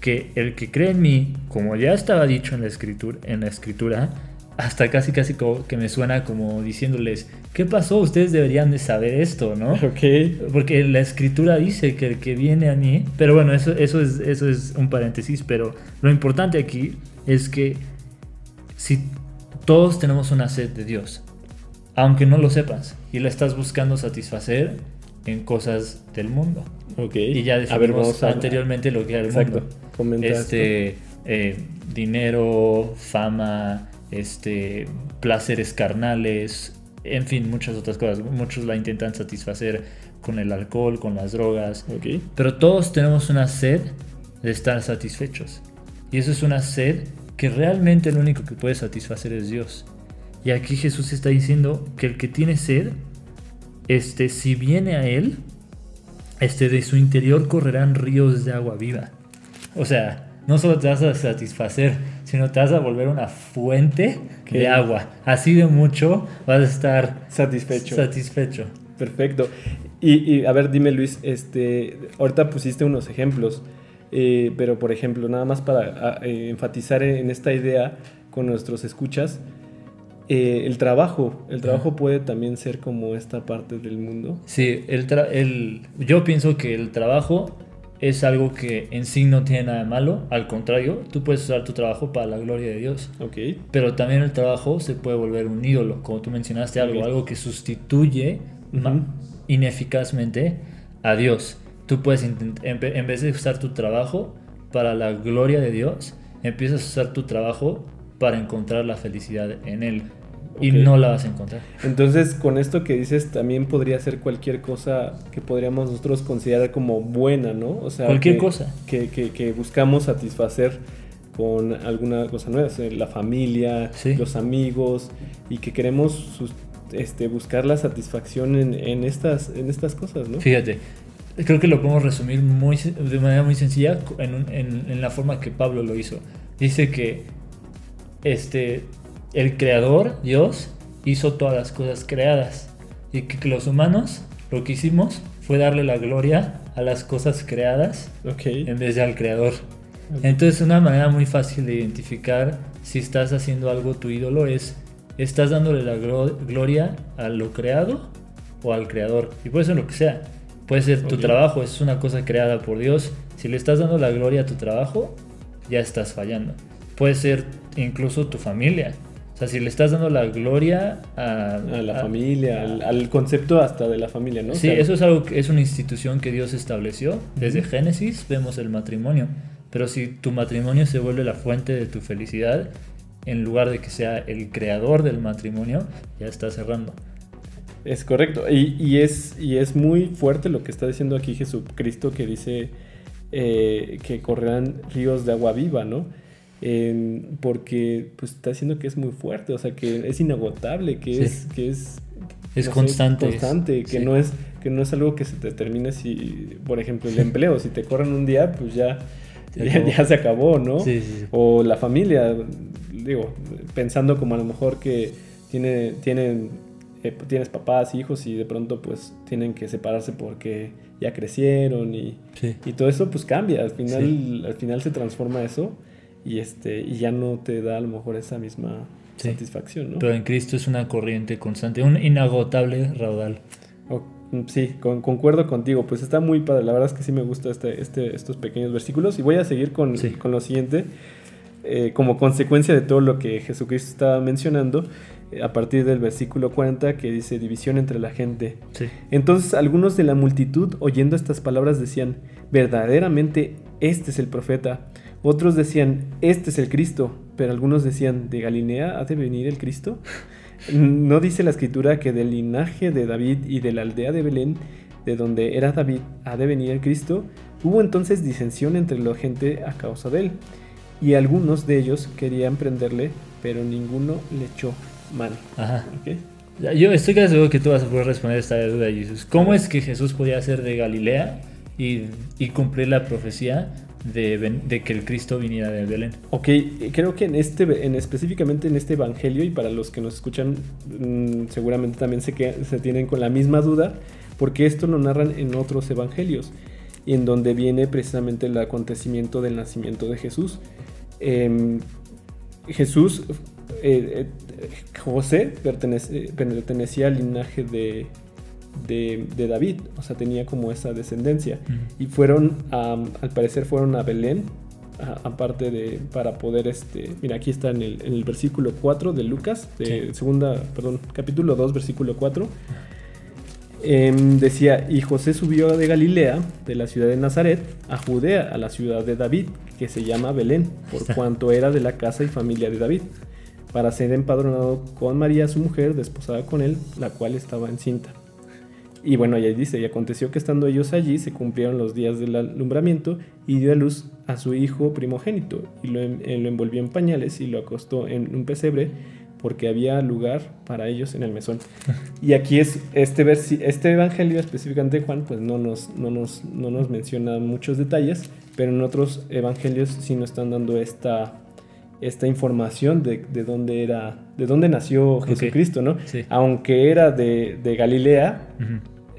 que el que cree en mí, como ya estaba dicho en la escritura, en la escritura hasta casi casi como que me suena como diciéndoles, ¿qué pasó? Ustedes deberían de saber esto, ¿no?
Ok.
Porque la escritura dice que el que viene a mí, pero bueno, eso, eso, es, eso es un paréntesis, pero lo importante aquí es que si todos tenemos una sed de Dios, aunque no lo sepas, y la estás buscando satisfacer en cosas del mundo.
Ok.
Y ya
A ver,
definimos
a-
anteriormente lo que era el
Exacto.
mundo. Este, eh, dinero, fama, este, placeres carnales, en fin, muchas otras cosas. Muchos la intentan satisfacer con el alcohol, con las drogas.
esto. Ok.
Pero todos tenemos una sed de estar satisfechos. Y eso es una sed que realmente el único que puede satisfacer es Dios. Y aquí Jesús está diciendo que el que tiene sed, este, si viene a Él, este, de su interior correrán ríos de agua viva. O sea, no solo te vas a satisfacer, sino te vas a volver una fuente de agua. Así de mucho vas a estar
Satisfecho.
satisfecho.
Perfecto. Y, y, a ver, dime Luis, este, ahorita pusiste unos ejemplos, eh, pero por ejemplo, nada más para eh, enfatizar en esta idea con nuestros escuchas, eh, el trabajo, el trabajo puede también ser como esta parte del mundo.
Sí, el tra- el, yo pienso que el trabajo es algo que en sí no tiene nada de malo, al contrario, tú puedes usar tu trabajo para la gloria de Dios. Pero también el trabajo se puede volver un ídolo, como tú mencionaste, algo, algo que sustituye ineficazmente a Dios. Tú puedes, en vez de usar tu trabajo para la gloria de Dios, empiezas a usar tu trabajo para encontrar la felicidad en Él. Y no la vas a encontrar.
Entonces, con esto que dices, también podría ser cualquier cosa que podríamos nosotros considerar como buena, ¿no? O sea,
Cualquier
que-
cosa.
Que, que- que buscamos satisfacer con alguna cosa nueva, o sea, la familia,
Sí.
los amigos, y que queremos sus- este, buscar la satisfacción en, en estas, en estas cosas, ¿no?
Fíjate, creo que lo podemos resumir muy, de manera muy sencilla en, un- en- en la forma que Pablo lo hizo. Dice que este, el creador, Dios, hizo todas las cosas creadas y que, los humanos lo que hicimos fue darle la gloria a las cosas creadas en vez de al creador. Entonces una manera muy fácil de identificar si estás haciendo algo tu ídolo es, estás dándole la glo- gloria a lo creado o al creador. Y puede ser lo que sea. Puede ser tu trabajo, es una cosa creada por Dios. Si le estás dando la gloria a tu trabajo, ya estás fallando. Puede ser incluso tu familia. O sea, si le estás dando la gloria a,
A la
a-
familia, al, al concepto hasta de la familia, ¿no? O
Sí,
sea,
eso es algo que es una institución que Dios estableció. Desde Génesis vemos el matrimonio. Pero si tu matrimonio se vuelve la fuente de tu felicidad, en lugar de que sea el creador del matrimonio, ya está cerrando.
Es correcto. Y, y es, y es muy fuerte lo que está diciendo aquí Jesucristo, que dice eh, que correrán ríos de agua viva, ¿no? En- porque pues está diciendo que es muy fuerte, o sea, que es inagotable, que
Sí.
es... Que es
Es
no sé,
constante.
que,
Sí.
no es, que no es algo que se te termine si, por ejemplo, el empleo, si te corren un día, pues ya,
Se
ya, se acabó, ¿no?
Sí.
O la familia, digo, pensando como a lo mejor que tiene, tienen, eh, tienes papás, hijos y de pronto pues tienen que separarse porque ya crecieron y,
Sí.
y todo eso pues cambia, al final, al final se transforma eso y, este, y ya no te da a lo mejor esa misma
Sí.
satisfacción, ¿no?
Pero en Cristo es una corriente constante, un inagotable raudal.
Sí, con- concuerdo contigo. Pues está muy padre. La verdad es que sí me gusta este, este, estos pequeños versículos. Y voy a seguir con,
Sí.
con lo siguiente. Eh, como consecuencia de todo lo que Jesucristo estaba mencionando, eh, a partir del versículo 40 que dice división entre la gente.
Sí.
Entonces algunos de la multitud oyendo estas palabras decían, verdaderamente este es el profeta. Otros decían, este es el Cristo. Pero algunos decían, ¿de Galilea ha de venir el Cristo? ¿No dice la escritura que del linaje de David y de la aldea de Belén, de donde era David, ha de venir el Cristo? Hubo entonces disensión entre la gente a causa de él. Y algunos de ellos querían prenderle, pero ninguno le echó mano.
Ajá.
¿Ok?
Ya, Yo estoy casi seguro que tú vas a poder responder esta duda, Jesús. ¿Cómo es que Jesús podía ser de Galilea y, y cumplir la profecía de, que el Cristo viniera de Belén?
Ok, eh, creo que en este, en específicamente en este evangelio y para los que nos escuchan, mm, seguramente también se, tienen con la misma duda, porque esto lo narran en otros evangelios, y en donde viene precisamente el acontecimiento del nacimiento de Jesús. Em, Jesús, eh, eh, José pertenece- pertenecía al linaje de, de, de David, o sea, tenía como esa descendencia. Y fueron, a- al parecer, fueron a Belén, aparte de, para poder, este, mira, aquí está en el, en el versículo 4 de Lucas, de
Sí.
segunda, perdón, capítulo 2, versículo 4. Em, decía, y José subió de Galilea, de la ciudad de Nazaret, a Judea, a la ciudad de David, que se llama Belén, por cuanto era de la casa y familia de David, para ser empadronado con María, su mujer, desposada con él, la cual estaba encinta. Y bueno, ahí dice, y aconteció que estando ellos allí se cumplieron los días del alumbramiento y dio a luz a su hijo primogénito y lo, en- eh, lo envolvió en pañales y lo acostó en un pesebre porque había lugar para ellos en el mesón. Y aquí es este, versi- este evangelio específicamente de Juan, pues no nos, no, nos, no nos menciona muchos detalles, pero en otros evangelios sí nos están dando esta, esta información de, de dónde era, de dónde nació Jesucristo, ¿no?
Sí.
Aunque era de, de Galilea,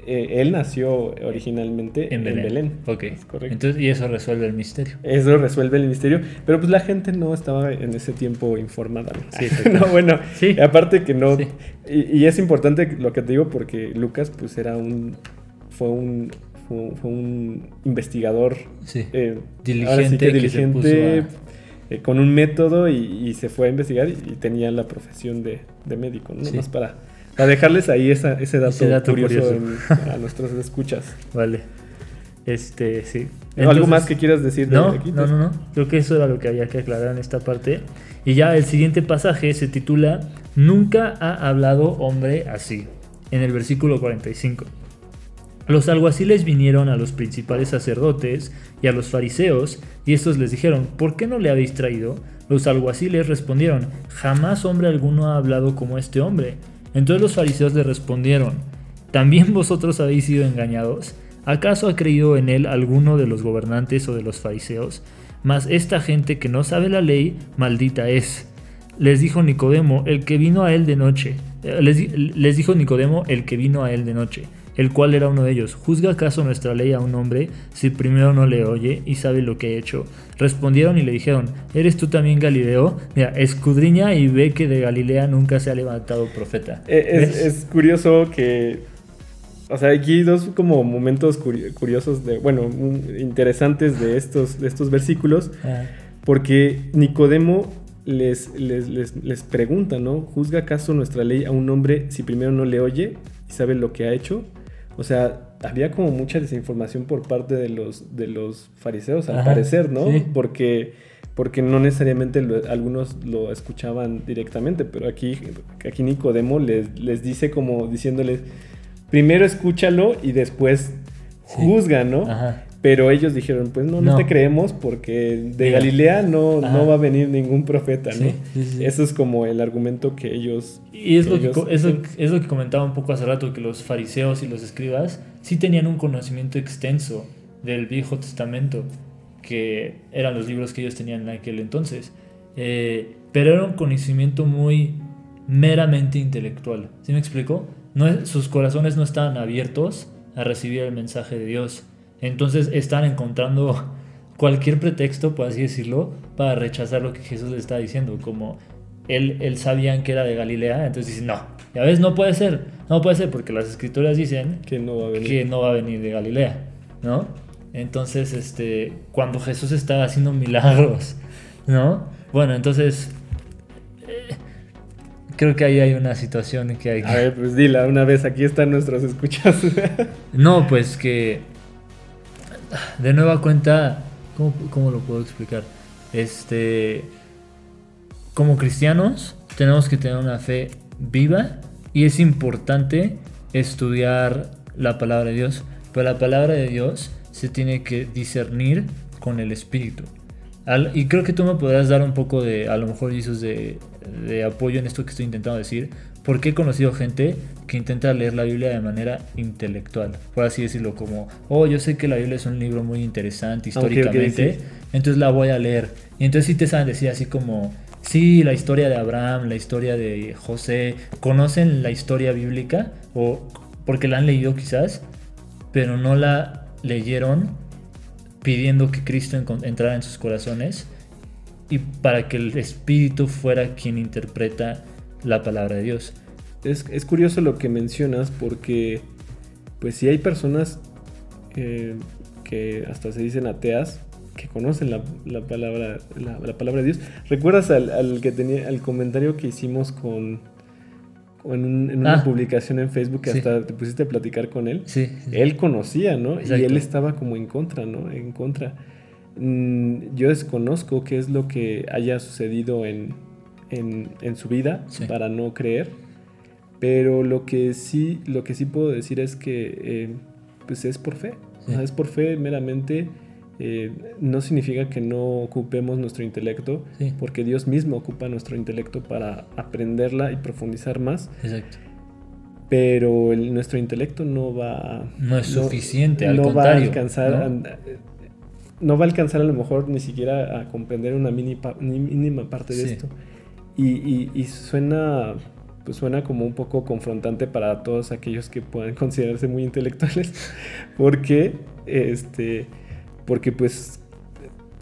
eh, él nació originalmente
En Belén. Ok.
Es correcto.
Entonces, y eso resuelve el misterio.
Eso resuelve el misterio, pero pues la gente no estaba en ese tiempo informada. ¿no?
Sí,
no, bueno,
Sí.
aparte que no,
Sí.
y, y es importante lo que te digo porque Lucas pues era un, fue un, fue, fue un investigador
Sí.
eh,
Diligente
sí que
que se
diligente, eh, con un método y, y se fue a investigar y, y tenía la profesión de, de médico, ¿no?
Sí.
Más para, para dejarles ahí esa- ese, dato
Ese dato
curioso,
curioso.
en- a nuestros escuchas.
Vale. Este, sí.
¿Algo más que quieras decir de
No,
aquí?
no, no, no. Creo que eso era lo que había que aclarar en esta parte. Y ya el siguiente pasaje se titula Nunca ha hablado hombre así, en el versículo 45. Los alguaciles vinieron a los principales sacerdotes y a los fariseos, y estos les dijeron, ¿por qué no le habéis traído? Los alguaciles respondieron, jamás hombre alguno ha hablado como este hombre. Entonces los fariseos le respondieron, ¿también vosotros habéis sido engañados? ¿Acaso ha creído en él alguno de los gobernantes o de los fariseos? Mas esta gente que no sabe la ley, maldita es. Les dijo Nicodemo, el que vino a él de noche. Eh, Les, di- les dijo Nicodemo, el que vino a él de noche, el cual era uno de ellos. ¿Juzga acaso nuestra ley a un hombre si primero no le oye y sabe lo que ha hecho? Respondieron y le dijeron, ¿eres tú también Galileo? Mira, escudriña y ve que de Galilea nunca se ha levantado profeta.
Eh, Es, curioso que. O sea, aquí hay dos como momentos curi- curiosos, de, bueno, interesantes de estos, de estos versículos,
Ah,
porque Nicodemo les, les, les, les pregunta, ¿no? ¿Juzga acaso nuestra ley a un hombre si primero no le oye y sabe lo que ha hecho? O sea, había como mucha desinformación por parte de los, de los fariseos, al
Ajá,
parecer, ¿no?
sí.
Porque, porque no necesariamente lo- algunos lo escuchaban directamente, pero aquí, aquí Nicodemo les, les dice como diciéndoles, primero escúchalo y después juzga, ¿no?
Ajá.
Pero ellos dijeron, pues no, no,
No.
te creemos porque de
Mira.
Galilea no,
Ajá.
no va a venir ningún profeta, ¿no?
Sí, sí, sí.
Eso es como el argumento que ellos...
Y es lo, que,
ellos-
co- es, lo, es lo que comentaba un poco hace rato, que los fariseos y los escribas sí tenían un conocimiento extenso del Viejo Testamento, que eran los libros que ellos tenían en aquel entonces. Eh, pero era un conocimiento muy meramente intelectual. ¿Sí me explico? No sus corazones no estaban abiertos a recibir el mensaje de Dios. Entonces están encontrando cualquier pretexto, por así decirlo, para rechazar lo que Jesús les estaba diciendo. Como él, él sabían que era de Galilea, entonces dicen, no, ya ves, no puede ser, no puede ser, porque las escrituras dicen
Que no va a venir.
que no va a venir de Galilea, ¿no? Entonces, este, cuando Jesús está haciendo milagros, ¿no? Bueno, entonces, eh, creo que ahí hay una situación que hay que...
A ver, pues dila una vez, aquí están nuestros escuchas.
No, pues que de nueva cuenta, ¿cómo, lo puedo explicar? Este, como cristianos tenemos que tener una fe viva y es importante estudiar la palabra de Dios, pero la palabra de Dios se tiene que discernir con el Espíritu. Y creo que tú me podrás dar un poco de, a lo mejor, de apoyo en esto que estoy intentando decir, porque he conocido gente que intenta leer la Biblia de manera intelectual, por así decirlo, como, oh, yo sé que la Biblia es un libro muy interesante
ok,
históricamente,
sí.
entonces la voy a leer. Y entonces sí te saben decir así como, sí, la historia de Abraham, la historia de José, conocen la historia bíblica o porque la han leído quizás, pero no la leyeron pidiendo que Cristo entrara en sus corazones y para que el Espíritu fuera quien interpreta la palabra de Dios.
Es, es curioso lo que mencionas porque, pues sí hay personas eh, que hasta se dicen ateas que conocen la, la palabra la, la palabra de Dios. ¿Recuerdas al, al que tenía al comentario que hicimos con, un- en una
Ah.
publicación en Facebook que
Sí.
hasta te pusiste a platicar con él?
Sí, sí.
Él conocía, ¿no? Y él estaba como en contra, ¿no? En contra. Mm, yo desconozco qué es lo que haya sucedido en, en, en su vida
Sí.
para no creer. Pero lo que sí, lo que sí puedo decir es que eh, pues es por fe.
Sí.
Es por fe meramente. eh, no significa que no ocupemos nuestro intelecto,
Sí.
porque Dios mismo ocupa nuestro intelecto para aprenderla y profundizar más.
Exacto.
Pero el- nuestro intelecto no va a-
No es suficiente, al
no
contrario,
va a alcanzar
¿no?
a- no va a alcanzar a lo mejor ni siquiera a comprender una mini pa- ni- mínima parte de
Sí.
esto y, y- y suena pues suena como un poco confrontante para todos aquellos que puedan considerarse muy intelectuales porque este porque pues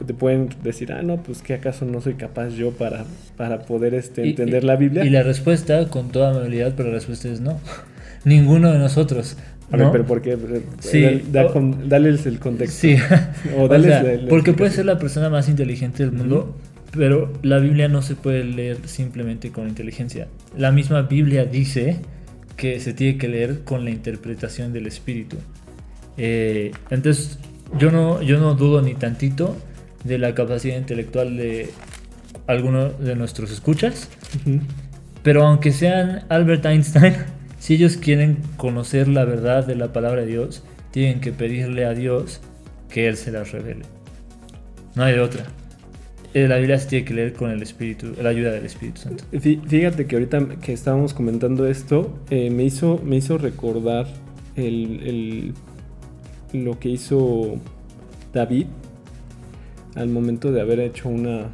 te pueden decir ah no pues que acaso no soy capaz yo para para poder este entender
y-
la Biblia
Y la respuesta, con toda amabilidad, pero la respuesta es no. Ninguno de nosotros.
a ver
¿no?
pero por qué
Sí.
Da- da
O-
con- dales el contexto
Sí.
O
O
dales
sea,
la- la
porque puede ser la persona más inteligente del mundo, pero la Biblia no se puede leer simplemente con inteligencia. La misma Biblia dice que se tiene que leer con la interpretación del Espíritu. Eh, entonces, yo no, yo no dudo ni tantito de la capacidad intelectual de alguno de nuestros escuchas, pero aunque sean Albert Einstein, si ellos quieren conocer la verdad de la palabra de Dios, tienen que pedirle a Dios que Él se las revele. No hay de otra. Eh, La Biblia se tiene que leer con el Espíritu, la ayuda del Espíritu Santo.
Fí- Fíjate que ahorita que estábamos comentando esto, eh, me, hizo, me hizo recordar el, el- lo que hizo David al momento de haber hecho una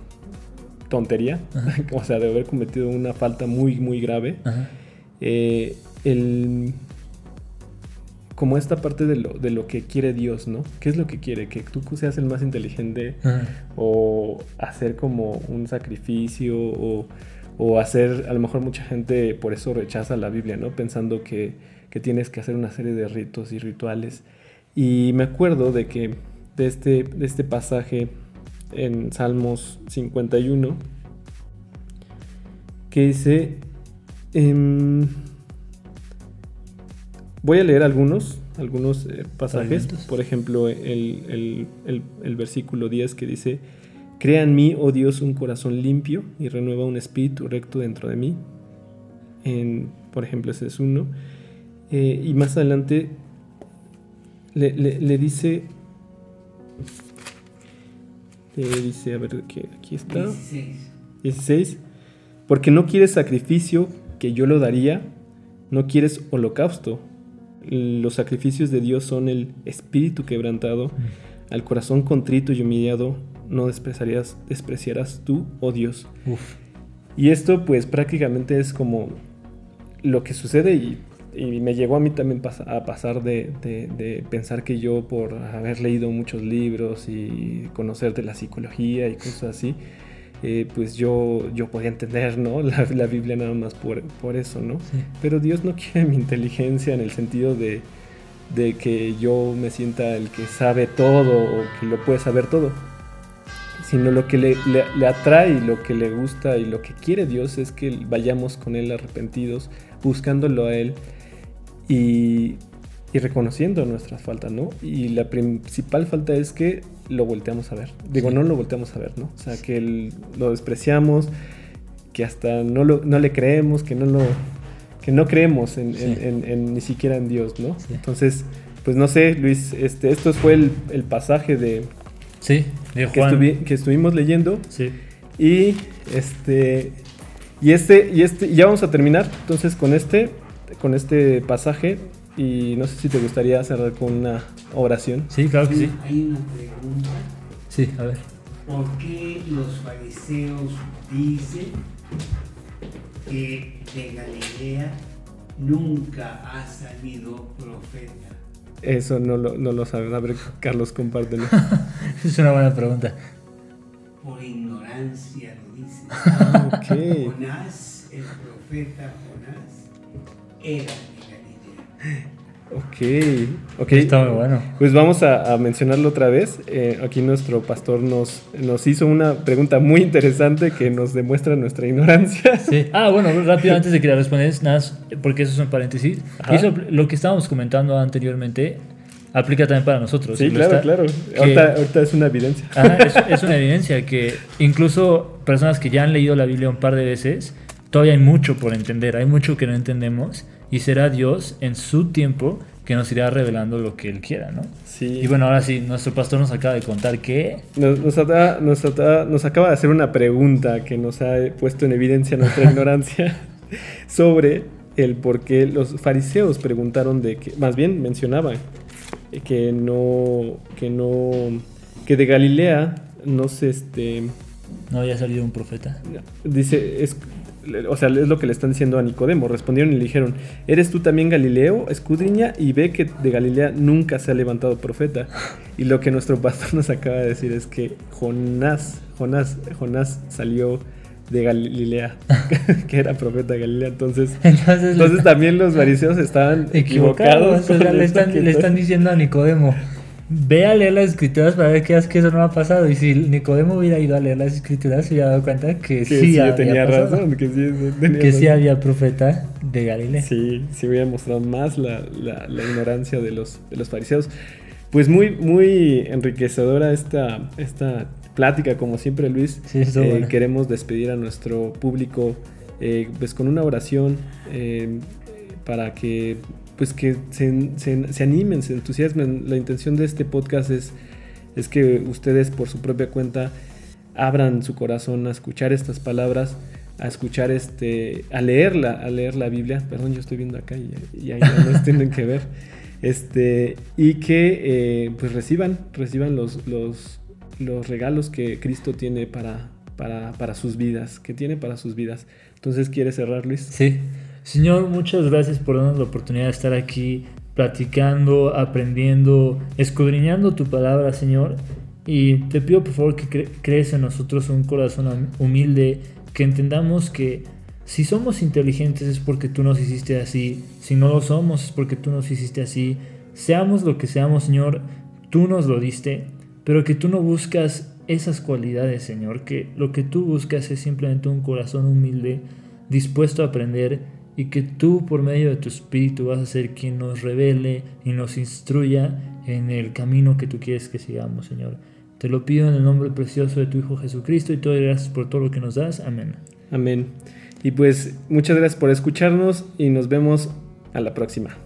tontería,
Ajá.
o sea, de haber cometido una falta muy, muy grave.
Ajá.
Eh, el, como esta parte de lo, de lo que quiere Dios, ¿no? ¿Qué es lo que quiere? Que tú seas el más inteligente, o hacer como un sacrificio o, o hacer, a lo mejor mucha gente por eso rechaza la Biblia, ¿no? Pensando que, que tienes que hacer una serie de ritos y rituales. Y me acuerdo de que de este, de este pasaje en Salmos 51 que dice... em, Voy a leer algunos, algunos eh, pasajes.
Fragmentos.
Por ejemplo, el, el- el- el versículo 10 que dice, Crea en mí, oh Dios, un corazón limpio y renueva un espíritu recto dentro de mí. En, por ejemplo, ese es uno. Eh, y más adelante le, le- le dice, le dice, a ver, que aquí está.
16.
16. Porque no quieres sacrificio que yo lo daría, no quieres holocausto. Los sacrificios de Dios son el espíritu quebrantado, al corazón contrito y humillado, no despreciarías, despreciarás tú, oh Dios.
Uf.
Y esto pues prácticamente es como lo que sucede y, y me llegó a mí también pas- a pasar de, de- de pensar que yo por haber leído muchos libros y conocer de la psicología y cosas así, eh, pues yo, yo podía entender ¿no? la, la Biblia nada más por, por eso, ¿no?
Sí.
Pero Dios no quiere mi inteligencia en el sentido de, de que yo me sienta el que sabe todo o que lo puede saber todo. Sino lo que le, le- le atrae y lo que le gusta y lo que quiere Dios es que vayamos con Él arrepentidos, buscándolo a Él y, y reconociendo nuestras faltas, ¿no? Y la principal falta es que lo volteamos a ver. Digo,
Sí.
no lo volteamos a ver, ¿no? O sea, que el- lo despreciamos, que hasta no, lo, no le creemos, que no lo que no creemos en,
Sí.
en- en- en- ni siquiera en Dios, ¿no?
Sí.
Entonces, pues no sé, Luis, este, esto fue el, el pasaje de
Sí, de
que, estuvi- que estuvimos leyendo
Sí.
y este y este y este ya vamos a terminar entonces con este con este pasaje y no sé si te gustaría cerrar con una oración.
Sí, claro que sí.
Hay una pregunta.
Sí, a ver.
¿Por qué los fariseos dicen que de Galilea nunca ha salido profeta.
Eso no lo, no lo saben. A ver, Carlos, compártelo.
es una buena pregunta.
Por ignorancia lo dice.
Ah, ok.
Jonás, el profeta Jonás, era.
Ok, ok.
Está muy bueno.
Pues vamos a, a mencionarlo otra vez. Eh, aquí nuestro pastor nos, nos hizo una pregunta muy interesante que nos demuestra nuestra ignorancia.
Sí. Ah, bueno, rápido antes de que la respondas, nada, porque eso es un paréntesis.
Ajá.
Y eso, lo que estábamos comentando anteriormente aplica también para nosotros.
Sí, claro,
está-
claro.
que-
Ahorita, ahorita es una evidencia.
Ajá, es, es una evidencia que incluso personas que ya han leído la Biblia un par de veces, todavía hay mucho por entender, hay mucho que no entendemos y será Dios en su tiempo que nos irá revelando lo que Él quiera, ¿no?
Sí.
Y bueno, ahora sí, nuestro pastor nos acaba de contar que...
Nos, nos, ata- nos ata- nos acaba de hacer una pregunta que nos ha puesto en evidencia nuestra ignorancia sobre el por qué los fariseos preguntaron de que, más bien mencionaban que no, que no, que de Galilea no se, este,
No había salido un profeta.
dice, es, o sea, es lo que le están diciendo a Nicodemo. Respondieron y le dijeron, ¿eres tú también Galileo? Escudriña y ve que de Galilea nunca se ha levantado profeta. Y lo que nuestro pastor nos acaba de decir es que Jonás, Jonás, Jonás salió de Galilea, que era profeta de Galilea. Entonces,
Entonces,
entonces también los fariseos estaban
equivocados.
equivocados.
o sea, le, están, le
está-
están diciendo a Nicodemo, ve a leer las escrituras para ver qué es que eso no ha pasado. Y si Nicodemo hubiera ido a leer las escrituras, se hubiera dado cuenta que,
que
sí, había
tenía
pasado.
razón, que sí, tenía
Que sí
razón.
había profeta de Galilea.
Sí, sí hubiera mostrado más la, la- la ignorancia de los, de los fariseos. Pues muy, muy enriquecedora esta, esta plática, como siempre, Luis.
Sí,
Eh. Queremos despedir a nuestro público eh, pues con una oración eh, para que pues que se, se- se animen, se entusiasmen. La intención de este podcast es, es que ustedes por su propia cuenta abran su corazón a escuchar estas palabras, a escuchar este, a leerla, a leer la Biblia. Perdón, yo estoy viendo acá y, ahí no nos tienen que ver. Este, y que eh, pues reciban, reciban los, los, los regalos que Cristo tiene para, para, para sus vidas, que tiene para sus vidas. Entonces, ¿quieres cerrar, Luis?
Sí. Señor, muchas gracias por darnos la oportunidad de estar aquí platicando, aprendiendo, escudriñando tu palabra, Señor. Y te pido por favor que cre- crees en nosotros un corazón hum- humilde, que entendamos que si somos inteligentes es porque tú nos hiciste así, si no lo somos es porque tú nos hiciste así. Seamos lo que seamos, Señor, tú nos lo diste, pero que tú no buscas esas cualidades, Señor, que lo que tú buscas es simplemente un corazón humilde, dispuesto a aprender y que tú por medio de tu espíritu vas a ser quien nos revele y nos instruya en el camino que tú quieres que sigamos, Señor. Te lo pido en el nombre precioso de tu Hijo Jesucristo y te doy gracias por todo lo que nos das. Amén.
Amén. Y pues muchas gracias por escucharnos y nos vemos a la próxima.